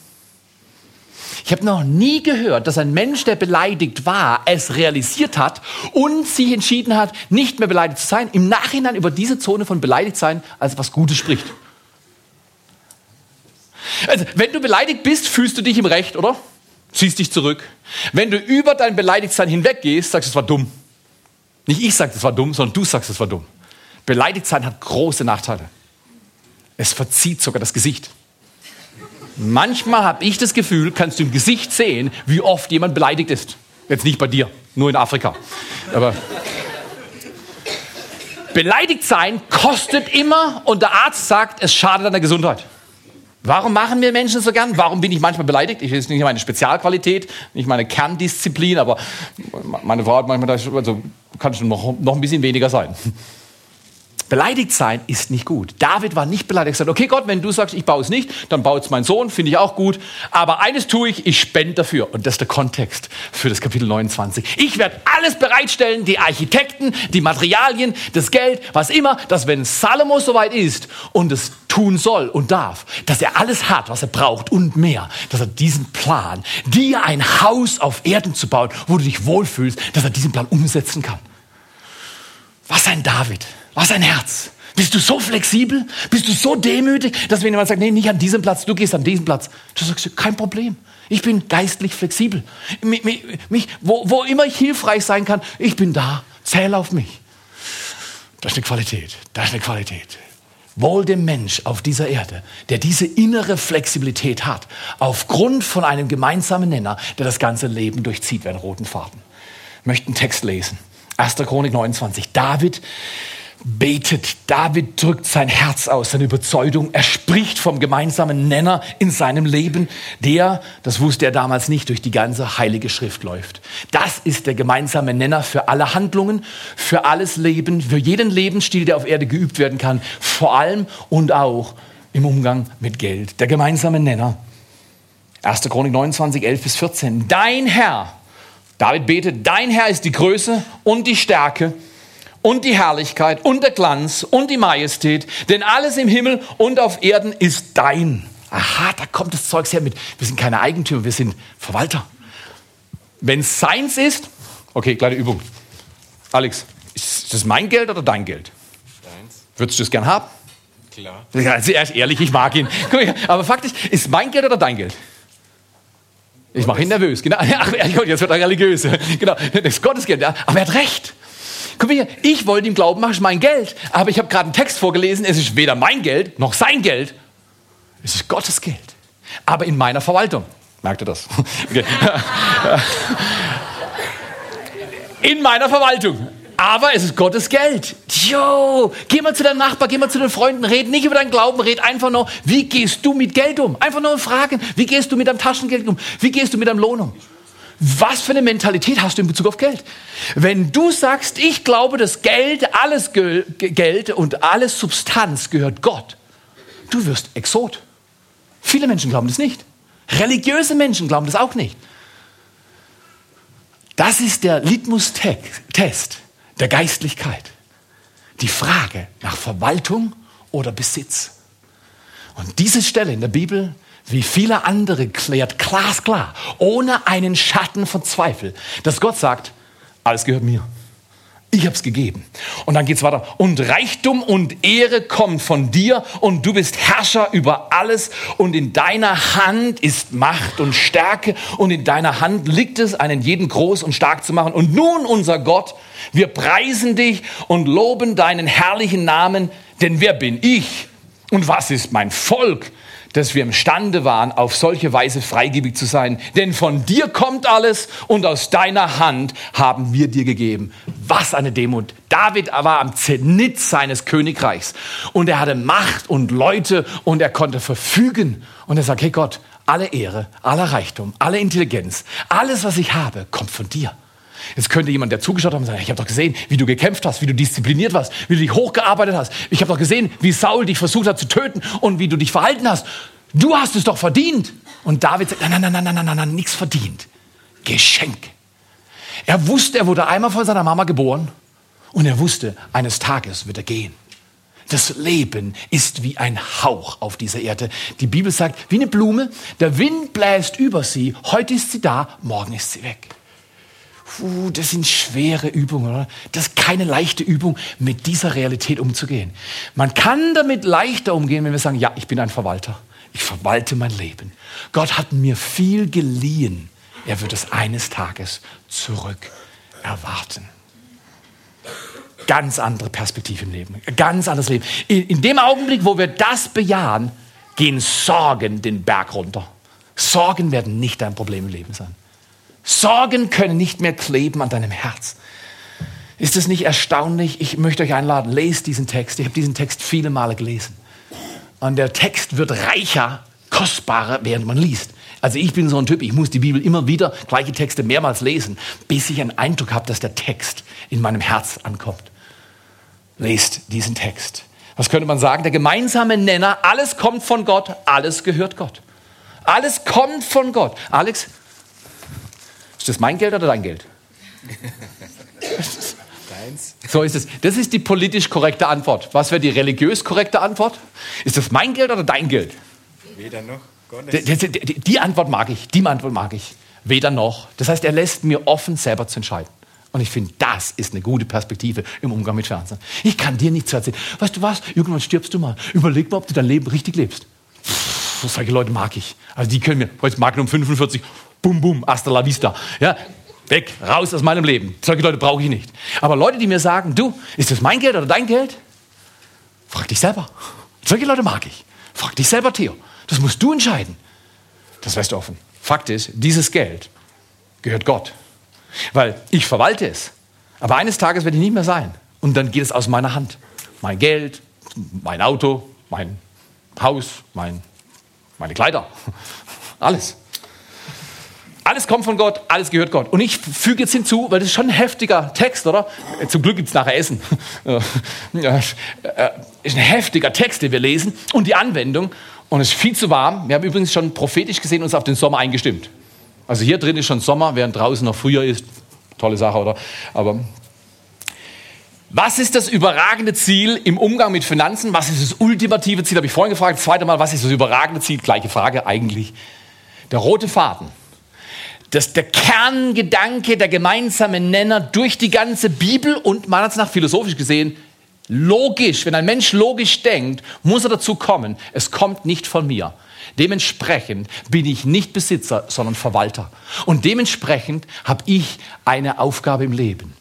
Ich habe noch nie gehört, dass ein Mensch, der beleidigt war, es realisiert hat und sich entschieden hat, nicht mehr beleidigt zu sein, im Nachhinein über diese Zone von beleidigt sein als was Gutes spricht. Also, wenn du beleidigt bist, fühlst du dich im Recht, oder? Ziehst dich zurück. Wenn du über dein Beleidigtsein hinweggehst, sagst du, es war dumm. Nicht ich sage, es war dumm, sondern du sagst, es war dumm. Beleidigt sein hat große Nachteile. Es verzieht sogar das Gesicht. Manchmal habe ich das Gefühl, kannst du im Gesicht sehen, wie oft jemand beleidigt ist. Jetzt nicht bei dir, nur in Afrika. Aber beleidigt sein kostet immer und der Arzt sagt, es schadet der Gesundheit. Warum machen wir Menschen so gern? Warum bin ich manchmal beleidigt? Ich ist nicht meine Spezialqualität, nicht meine Kerndisziplin, aber meine Frau hat manchmal, also kann schon noch, noch ein bisschen weniger sein. Beleidigt sein ist nicht gut. David war nicht beleidigt. Er sagt, okay Gott, wenn du sagst, ich baue es nicht, dann baut es mein Sohn, finde ich auch gut. Aber eines tue ich, ich spende dafür. Und das ist der Kontext für das Kapitel 29. Ich werde alles bereitstellen, die Architekten, die Materialien, das Geld, was immer, dass wenn Salomo soweit ist und es tun soll und darf, dass er alles hat, was er braucht und mehr, dass er diesen Plan, dir ein Haus auf Erden zu bauen, wo du dich wohlfühlst, dass er diesen Plan umsetzen kann. Was ein David. Was ein Herz. Bist du so flexibel? Bist du so demütig, dass wenn jemand sagt, nee, nicht an diesem Platz, du gehst an diesen Platz, du sagst, kein Problem. Ich bin geistlich flexibel. Mich, mich, wo, wo immer ich hilfreich sein kann, ich bin da. Zähl auf mich. Das ist eine Qualität. Das ist eine Qualität. Wohl dem Mensch auf dieser Erde, der diese innere Flexibilität hat, aufgrund von einem gemeinsamen Nenner, der das ganze Leben durchzieht wie einen roten Faden. Ich möchte einen Text lesen. 1. Chronik 29. David betet. David drückt sein Herz aus, seine Überzeugung. Er spricht vom gemeinsamen Nenner in seinem Leben, der, das wusste er damals nicht, durch die ganze heilige Schrift läuft. Das ist der gemeinsame Nenner für alle Handlungen, für alles Leben, für jeden Lebensstil, der auf Erde geübt werden kann, vor allem und auch im Umgang mit Geld. Der gemeinsame Nenner. 1. Chronik 29, 11 bis 14. Dein Herr, David betet, dein Herr ist die Größe und die Stärke und die Herrlichkeit und der Glanz und die Majestät, denn alles im Himmel und auf Erden ist dein. Aha, da kommt das Zeugs her mit. Wir sind keine Eigentümer, wir sind Verwalter. Wenn es seins ist, okay, kleine Übung. Alex, ist das mein Geld oder dein Geld? Deins. Würdest du es gern haben? Klar. Ja, also er ist ehrlich, ich mag ihn. Aber faktisch, ist mein Geld oder dein Geld? Ich mache ihn nervös. Genau. <laughs> Ach, jetzt wird er religiös. Genau, das ist Gottes Geld. Aber er hat recht. Guck mal hier, ich wollte ihm glauben, mach ich mein Geld. Aber ich habe gerade einen Text vorgelesen, es ist weder mein Geld noch sein Geld. Es ist Gottes Geld. Aber in meiner Verwaltung. Merkt ihr das? <laughs> Okay. <laughs> In meiner Verwaltung. Aber es ist Gottes Geld. Jo, geh mal zu deinem Nachbar, geh mal zu den Freunden, red nicht über deinen Glauben, red einfach nur, wie gehst du mit Geld um? Einfach nur fragen, wie gehst du mit deinem Taschengeld um? Wie gehst du mit deinem Lohn um? Was für eine Mentalität hast du in Bezug auf Geld? Wenn du sagst, ich glaube, dass Geld, alles Ge Geld und alles Substanz gehört Gott, du wirst Exot. Viele Menschen glauben das nicht. Religiöse Menschen glauben das auch nicht. Das ist der Litmus-Test der Geistlichkeit. Die Frage nach Verwaltung oder Besitz. Und diese Stelle in der Bibel wie viele andere klärt glasklar, ohne einen Schatten von Zweifel, dass Gott sagt, alles gehört mir. Ich habe es gegeben. Und dann geht es weiter. Und Reichtum und Ehre kommen von dir und du bist Herrscher über alles und in deiner Hand ist Macht und Stärke und in deiner Hand liegt es, einen jeden groß und stark zu machen. Und nun, unser Gott, wir preisen dich und loben deinen herrlichen Namen, denn wer bin ich und was ist mein Volk, dass wir imstande waren, auf solche Weise freigebig zu sein. Denn von dir kommt alles und aus deiner Hand haben wir dir gegeben. Was eine Demut. David war am Zenit seines Königreichs und er hatte Macht und Leute und er konnte verfügen. Und er sagt, hey Gott, alle Ehre, aller Reichtum, alle Intelligenz, alles, was ich habe, kommt von dir. Jetzt könnte jemand, der zugeschaut hat, sagen, ich habe doch gesehen, wie du gekämpft hast, wie du diszipliniert warst, wie du dich hochgearbeitet hast. Ich habe doch gesehen, wie Saul dich versucht hat zu töten und wie du dich verhalten hast. Du hast es doch verdient. Und David sagt, nein, nein, nein, nein, nein, nein, nein, nichts verdient. Geschenk. Er wusste, er wurde einmal von seiner Mama geboren und er wusste, eines Tages wird er gehen. Das Leben ist wie ein Hauch auf dieser Erde. Die Bibel sagt, wie eine Blume, der Wind bläst über sie, heute ist sie da, morgen ist sie weg. Puh, das sind schwere Übungen, oder? Das ist keine leichte Übung, mit dieser Realität umzugehen. Man kann damit leichter umgehen, wenn wir sagen, ja, ich bin ein Verwalter. Ich verwalte mein Leben. Gott hat mir viel geliehen. Er wird es eines Tages zurück erwarten. Ganz andere Perspektive im Leben. Ganz anderes Leben. In, in dem Augenblick, wo wir das bejahen, gehen Sorgen den Berg runter. Sorgen werden nicht dein Problem im Leben sein. Sorgen können nicht mehr kleben an deinem Herz. Ist es nicht erstaunlich? Ich möchte euch einladen, lest diesen Text. Ich habe diesen Text viele Male gelesen. Und der Text wird reicher, kostbarer, während man liest. Also ich bin so ein Typ, ich muss die Bibel immer wieder, gleiche Texte mehrmals lesen, bis ich einen Eindruck habe, dass der Text in meinem Herz ankommt. Lest diesen Text. Was könnte man sagen? Der gemeinsame Nenner, alles kommt von Gott, alles gehört Gott. Alles kommt von Gott. Alex, ist das mein Geld oder dein Geld? Deins. So ist es. Das ist die politisch korrekte Antwort. Was wäre die religiös korrekte Antwort? Ist das mein Geld oder dein Geld? Weder noch. Die, die, die Antwort mag ich. Die Antwort mag ich. Weder noch. Das heißt, er lässt mir offen, selber zu entscheiden. Und ich finde, das ist eine gute Perspektive im Umgang mit Fernsehen. Ich kann dir nichts erzählen. Weißt du was? Irgendwann stirbst du mal. Überleg mal, ob du dein Leben richtig lebst. Pff, solche Leute mag ich. Also die können mir, heute Magnum 45, bum, bum, hasta la vista. Ja, weg, raus aus meinem Leben. Solche Leute brauche ich nicht. Aber Leute, die mir sagen, du, ist das mein Geld oder dein Geld? Frag dich selber. Solche Leute mag ich. Frag dich selber, Theo. Das musst du entscheiden. Das weißt du offen. Fakt ist, dieses Geld gehört Gott. Weil ich verwalte es. Aber eines Tages werde ich nicht mehr sein. Und dann geht es aus meiner Hand. Mein Geld, mein Auto, mein Haus, mein, meine Kleider. <laughs> Alles. Alles kommt von Gott, alles gehört Gott. Und ich füge jetzt hinzu, weil das ist schon ein heftiger Text, oder? Zum Glück gibt es nachher Essen. <laughs> Ja, äh, ist ein heftiger Text, den wir lesen. Und die Anwendung. Und es ist viel zu warm. Wir haben übrigens schon prophetisch gesehen uns auf den Sommer eingestimmt. Also hier drin ist schon Sommer, während draußen noch Frühjahr ist. Tolle Sache, oder? Aber was ist das überragende Ziel im Umgang mit Finanzen? Was ist das ultimative Ziel? Habe ich vorhin gefragt. Zweite Mal, was ist das überragende Ziel? Gleiche Frage eigentlich. Der rote Faden. Das der Kerngedanke, der gemeinsame Nenner durch die ganze Bibel und meiner Ansicht nach philosophisch gesehen logisch, wenn ein Mensch logisch denkt, muss er dazu kommen, es kommt nicht von mir. Dementsprechend bin ich nicht Besitzer, sondern Verwalter. Und dementsprechend habe ich eine Aufgabe im Leben.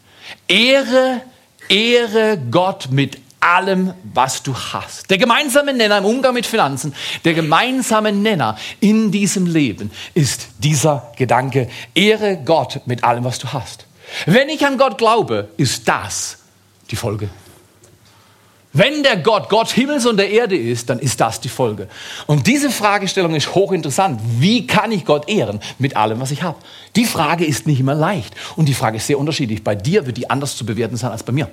Ehre, ehre Gott mit allem, was du hast. Der gemeinsame Nenner im Umgang mit Finanzen, der gemeinsame Nenner in diesem Leben ist dieser Gedanke, ehre Gott mit allem, was du hast. Wenn ich an Gott glaube, ist das die Folge. Wenn der Gott Gott Himmels und der Erde ist, dann ist das die Folge. Und diese Fragestellung ist hochinteressant. Wie kann ich Gott ehren mit allem, was ich habe? Die Frage ist nicht immer leicht und die Frage ist sehr unterschiedlich. Bei dir wird die anders zu bewerten sein als bei mir.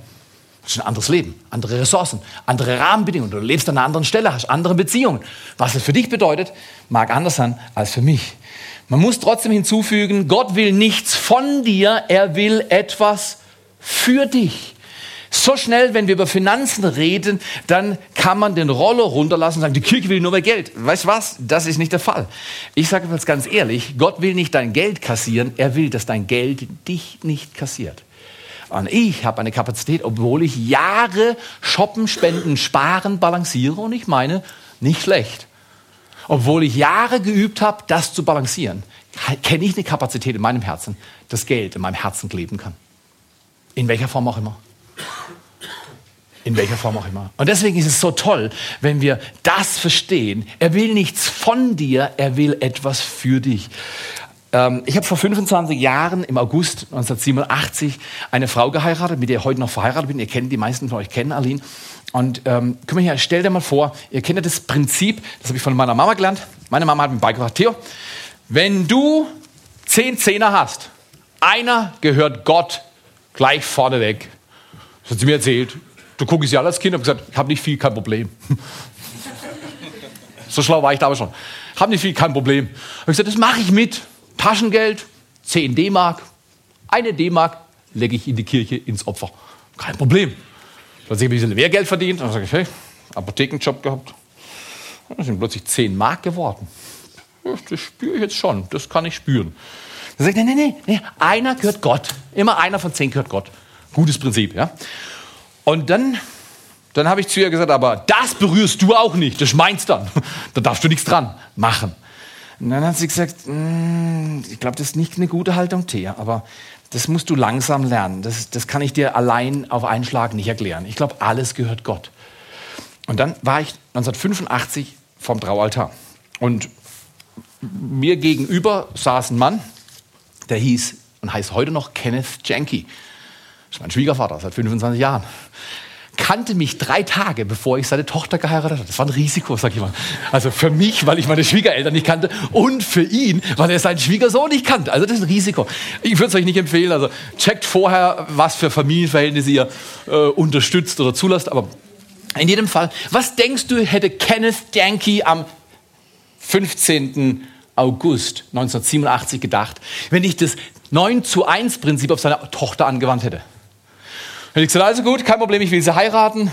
Das ist ein anderes Leben, andere Ressourcen, andere Rahmenbedingungen. Du lebst an einer anderen Stelle, hast andere Beziehungen. Was es für dich bedeutet, mag anders sein als für mich. Man muss trotzdem hinzufügen, Gott will nichts von dir, er will etwas für dich. So schnell, wenn wir über Finanzen reden, dann kann man den Roller runterlassen und sagen, die Kirche will nur mehr Geld. Weißt du was? Das ist nicht der Fall. Ich sage jetzt ganz ehrlich, Gott will nicht dein Geld kassieren, er will, dass dein Geld dich nicht kassiert. Und ich habe eine Kapazität, obwohl ich Jahre shoppen, spenden, sparen, balanciere und ich meine, nicht schlecht. Obwohl ich Jahre geübt habe, das zu balancieren, kenne ich eine Kapazität in meinem Herzen, dass Geld in meinem Herzen kleben kann. In welcher Form auch immer. In welcher Form auch immer. Und deswegen ist es so toll, wenn wir das verstehen. Er will nichts von dir, er will etwas für dich. Ähm, ich habe vor 25 Jahren im August 1987 eine Frau geheiratet, mit der ich heute noch verheiratet bin. Ihr kennt die meisten von euch kennen Aline. Und ähm, komm her, stell dir mal vor, ihr kennt ja das Prinzip, das habe ich von meiner Mama gelernt. Meine Mama hat mir beigebracht, Theo, wenn du zehn Zehner hast, einer gehört Gott gleich vorneweg. Das hat sie mir erzählt. Du guckst alle als Kind und gesagt, ich habe nicht viel, kein Problem. <laughs> so schlau war ich da aber schon. Hab nicht viel, kein Problem. Ich gesagt, das mache ich mit. Taschengeld, 10 D-Mark. Eine D-Mark lege ich in die Kirche ins Opfer. Kein Problem. Dann habe ich ein bisschen mehr Geld verdient. Dann sage ich, hey, Apothekenjob gehabt. Das sind plötzlich 10 Mark geworden. Das spüre ich jetzt schon. Das kann ich spüren. Dann sage ich, nee, nee, nee, einer gehört Gott. Immer einer von 10 gehört Gott. Gutes Prinzip, ja. Und dann, dann habe ich zu ihr gesagt, aber das berührst du auch nicht, das ist meins dann. Da darfst du nichts dran machen. Und dann hat sie gesagt, mm, ich glaube, das ist nicht eine gute Haltung, Thea, aber das musst du langsam lernen. Das, das kann ich dir allein auf einen Schlag nicht erklären. Ich glaube, alles gehört Gott. Und dann war ich 1985 vom Traualtar. Und mir gegenüber saß ein Mann, der hieß und heißt heute noch Kenneth Janke. Das ist mein Schwiegervater seit 25 Jahren. Kannte mich drei Tage, bevor ich seine Tochter geheiratet habe. Das war ein Risiko, sag ich mal. Also für mich, weil ich meine Schwiegereltern nicht kannte und für ihn, weil er seinen Schwiegersohn nicht kannte. Also das ist ein Risiko. Ich würde es euch nicht empfehlen. Also checkt vorher, was für Familienverhältnisse ihr äh, unterstützt oder zulasst. Aber in jedem Fall, was denkst du, hätte Kenneth Janke am 15. August 1987 gedacht, wenn ich das 9 zu 1 Prinzip auf seine Tochter angewandt hätte. Hätte ich gesagt, also gut, kein Problem, ich will sie heiraten.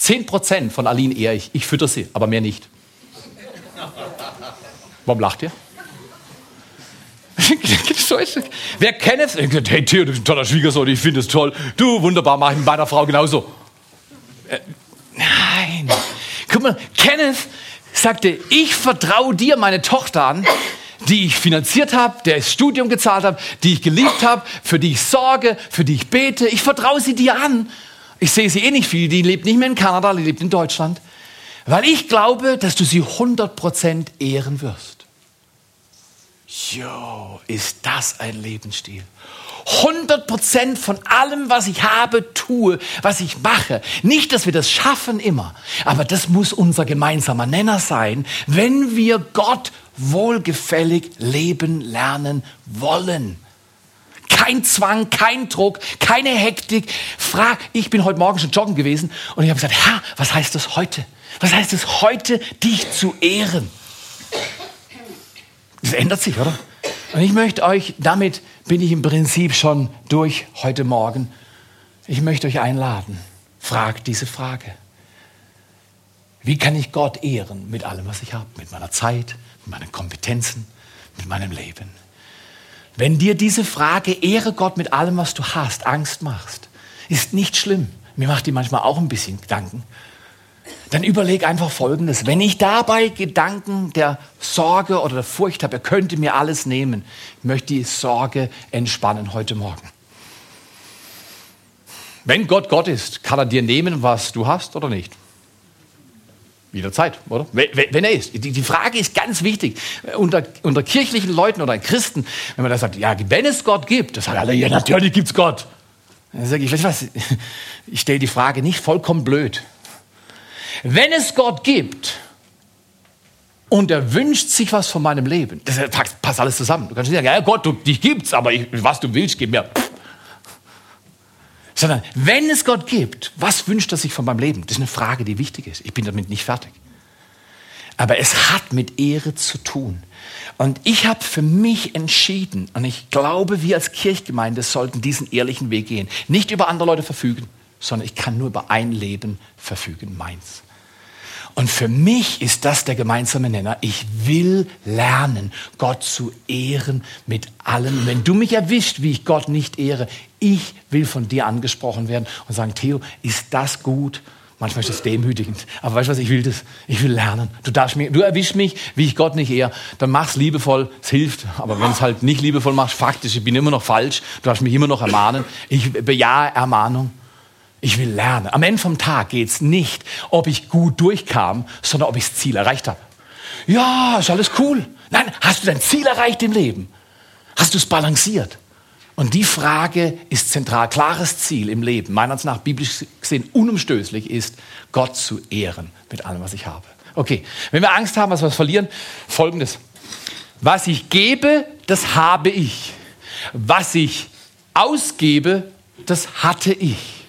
10% von Aline eher ich. Ich fütter sie, aber mehr nicht. Warum lacht ihr? <laughs> Wer kennt es? Hey Theo, du bist ein toller Schwiegersohn, ich finde es toll. Du, wunderbar, mach ich mit meiner Frau genauso. Äh, nein. Guck mal, Kenneth sagte, ich vertraue dir meine Tochter an, die ich finanziert habe, der ich Studium gezahlt habe, die ich geliebt habe, für die ich sorge, für die ich bete. Ich vertraue sie dir an. Ich sehe sie eh nicht viel, die lebt nicht mehr in Kanada, die lebt in Deutschland. Weil ich glaube, dass du sie 100% ehren wirst. Jo, ist das ein Lebensstil. 100% von allem, was ich habe, tue, was ich mache. Nicht, dass wir das schaffen immer, aber das muss unser gemeinsamer Nenner sein, wenn wir Gott wohlgefällig leben lernen wollen. Kein Zwang, kein Druck, keine Hektik. Frag, ich bin heute Morgen schon joggen gewesen und ich habe gesagt, Herr, was heißt das heute? Was heißt es heute, dich zu ehren? Das ändert sich, oder? Und ich möchte euch, damit bin ich im Prinzip schon durch heute Morgen. Ich möchte euch einladen. Fragt diese Frage. Wie kann ich Gott ehren mit allem, was ich habe? Mit meiner Zeit, mit meinen Kompetenzen, mit meinem Leben. Wenn dir diese Frage, ehre Gott mit allem, was du hast, Angst machst, ist nicht schlimm. Mir macht die manchmal auch ein bisschen Gedanken dann überleg einfach Folgendes. Wenn ich dabei Gedanken der Sorge oder der Furcht habe, er könnte mir alles nehmen, ich möchte die Sorge entspannen heute Morgen. Wenn Gott Gott ist, kann er dir nehmen, was du hast oder nicht? Jederzeit, oder? Wenn er ist. Die Frage ist ganz wichtig. Unter, unter kirchlichen Leuten oder Christen, wenn man da sagt, ja, wenn es Gott gibt, das sagen alle, ja, natürlich gibt es Gott. Dann sage ich, weißt du was, ich stelle die Frage nicht vollkommen blöd. Wenn es Gott gibt und er wünscht sich was von meinem Leben, das passt alles zusammen. Du kannst nicht sagen, ja Gott, du, dich gibt's, aber ich, was du willst, gib mir. Sondern wenn es Gott gibt, was wünscht er sich von meinem Leben? Das ist eine Frage, die wichtig ist. Ich bin damit nicht fertig. Aber es hat mit Ehre zu tun. Und ich habe für mich entschieden, und ich glaube, wir als Kirchgemeinde sollten diesen ehrlichen Weg gehen. Nicht über andere Leute verfügen, sondern ich kann nur über ein Leben verfügen, meins. Und für mich ist das der gemeinsame Nenner. Ich will lernen, Gott zu ehren mit allem. Wenn du mich erwischt, wie ich Gott nicht ehre, ich will von dir angesprochen werden und sagen, Theo, ist das gut? Manchmal ist das demütigend. Aber weißt du was, ich will das. Ich will lernen. Du, darfst mich, du erwischst mich, wie ich Gott nicht ehre. Dann mach's liebevoll. Es hilft. Aber wenn es halt nicht liebevoll machst, faktisch, ich bin immer noch falsch. Du darfst mich immer noch ermahnen. Ich bejahe Ermahnung. Ich will lernen. Am Ende vom Tag geht es nicht, ob ich gut durchkam, sondern ob ich das Ziel erreicht habe. Ja, ist alles cool. Nein, hast du dein Ziel erreicht im Leben? Hast du es balanciert? Und die Frage ist zentral. Klares Ziel im Leben, meiner Ansicht nach biblisch gesehen unumstößlich, ist, Gott zu ehren mit allem, was ich habe. Okay, wenn wir Angst haben, was wir verlieren, folgendes. Was ich gebe, das habe ich. Was ich ausgebe, das hatte ich.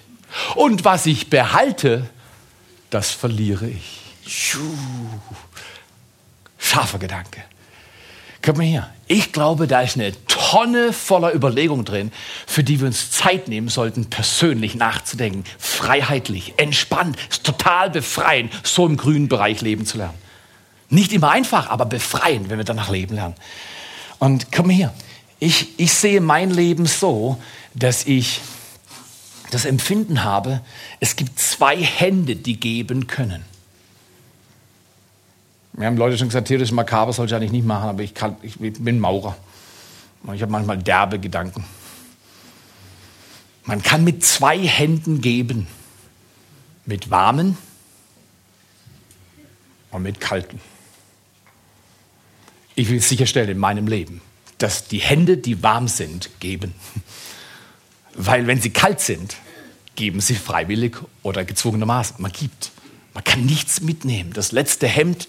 Und was ich behalte, das verliere ich. Scharfer Gedanke. Guck mal hier. Ich glaube, da ist eine Tonne voller Überlegungen drin, für die wir uns Zeit nehmen sollten, persönlich nachzudenken. Freiheitlich, entspannt, total befreien, so im grünen Bereich leben zu lernen. Nicht immer einfach, aber befreien, wenn wir danach leben lernen. Und komm mal hier. Ich, ich sehe mein Leben so, dass ich das Empfinden habe, es gibt zwei Hände, die geben können. Mir haben Leute schon gesagt, theoretisch makaber soll ich eigentlich nicht machen, aber ich, kann, ich bin Maurer. Ich habe manchmal derbe Gedanken. Man kann mit zwei Händen geben. Mit warmen und mit kalten. Ich will sicherstellen in meinem Leben, dass die Hände, die warm sind, geben. Weil wenn sie kalt sind, geben sie freiwillig oder gezwungenermaßen. Man gibt. Man kann nichts mitnehmen. Das letzte Hemd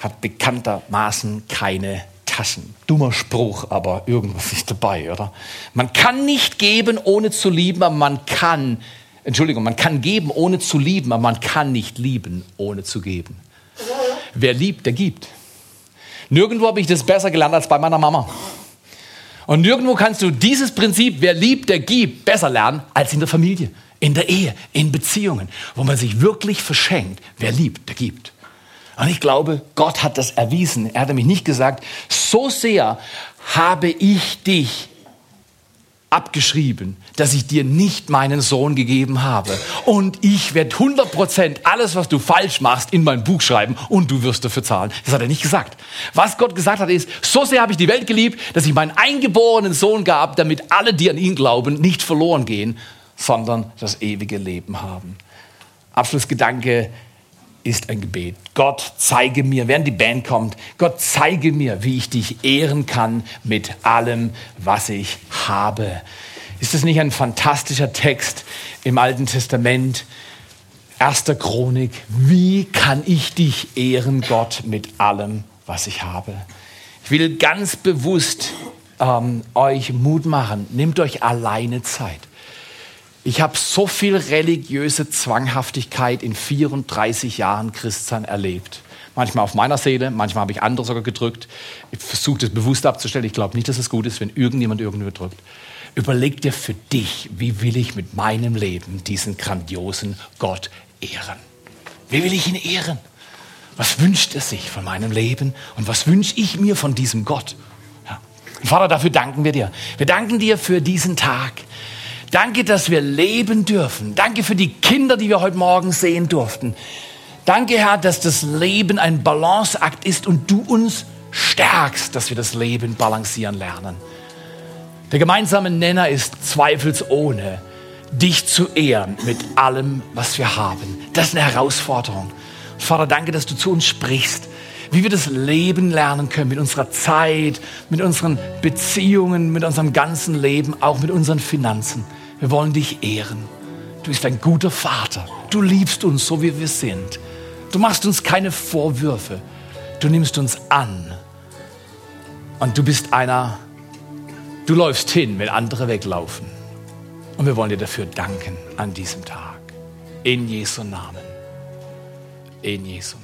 hat bekanntermaßen keine Taschen. Dummer Spruch, aber irgendwas ist dabei, oder? Man kann nicht geben, ohne zu lieben, aber man kann, Entschuldigung, man kann geben, ohne zu lieben, aber man kann nicht lieben, ohne zu geben. Wer liebt, der gibt. Nirgendwo habe ich das besser gelernt als bei meiner Mama. Und nirgendwo kannst du dieses Prinzip, wer liebt, der gibt, besser lernen als in der Familie, in der Ehe, in Beziehungen, wo man sich wirklich verschenkt. Wer liebt, der gibt. Und ich glaube, Gott hat das erwiesen. Er hat nämlich nicht gesagt, so sehr habe ich dich abgeschrieben, dass ich dir nicht meinen Sohn gegeben habe. Und ich werde 100% alles, was du falsch machst, in mein Buch schreiben und du wirst dafür zahlen. Das hat er nicht gesagt. Was Gott gesagt hat, ist, so sehr habe ich die Welt geliebt, dass ich meinen eingeborenen Sohn gab, damit alle, die an ihn glauben, nicht verloren gehen, sondern das ewige Leben haben. Abschlussgedanke, ist ein Gebet. Gott, zeige mir, während die Band kommt, Gott, zeige mir, wie ich dich ehren kann mit allem, was ich habe. Ist das nicht ein fantastischer Text im Alten Testament? Erster Chronik. Wie kann ich dich ehren, Gott, mit allem, was ich habe? Ich will ganz bewusst ähm, euch Mut machen. Nehmt euch alleine Zeit. Ich habe so viel religiöse Zwanghaftigkeit in 34 Jahren Christsein erlebt. Manchmal auf meiner Seele, manchmal habe ich andere sogar gedrückt. Ich versuche das bewusst abzustellen. Ich glaube nicht, dass es gut ist, wenn irgendjemand irgendwie drückt. Überleg dir für dich, wie will ich mit meinem Leben diesen grandiosen Gott ehren? Wie will ich ihn ehren? Was wünscht er sich von meinem Leben und was wünsche ich mir von diesem Gott? Ja. Vater, dafür danken wir dir. Wir danken dir für diesen Tag. Danke, dass wir leben dürfen. Danke für die Kinder, die wir heute Morgen sehen durften. Danke, Herr, dass das Leben ein Balanceakt ist und du uns stärkst, dass wir das Leben balancieren lernen. Der gemeinsame Nenner ist zweifelsohne, dich zu ehren mit allem, was wir haben. Das ist eine Herausforderung. Vater, danke, dass du zu uns sprichst, wie wir das Leben lernen können mit unserer Zeit, mit unseren Beziehungen, mit unserem ganzen Leben, auch mit unseren Finanzen. Wir wollen dich ehren. Du bist ein guter Vater. Du liebst uns so, wie wir sind. Du machst uns keine Vorwürfe. Du nimmst uns an. Und du bist einer, du läufst hin, wenn andere weglaufen. Und wir wollen dir dafür danken an diesem Tag. In Jesu Namen. In Jesu Namen.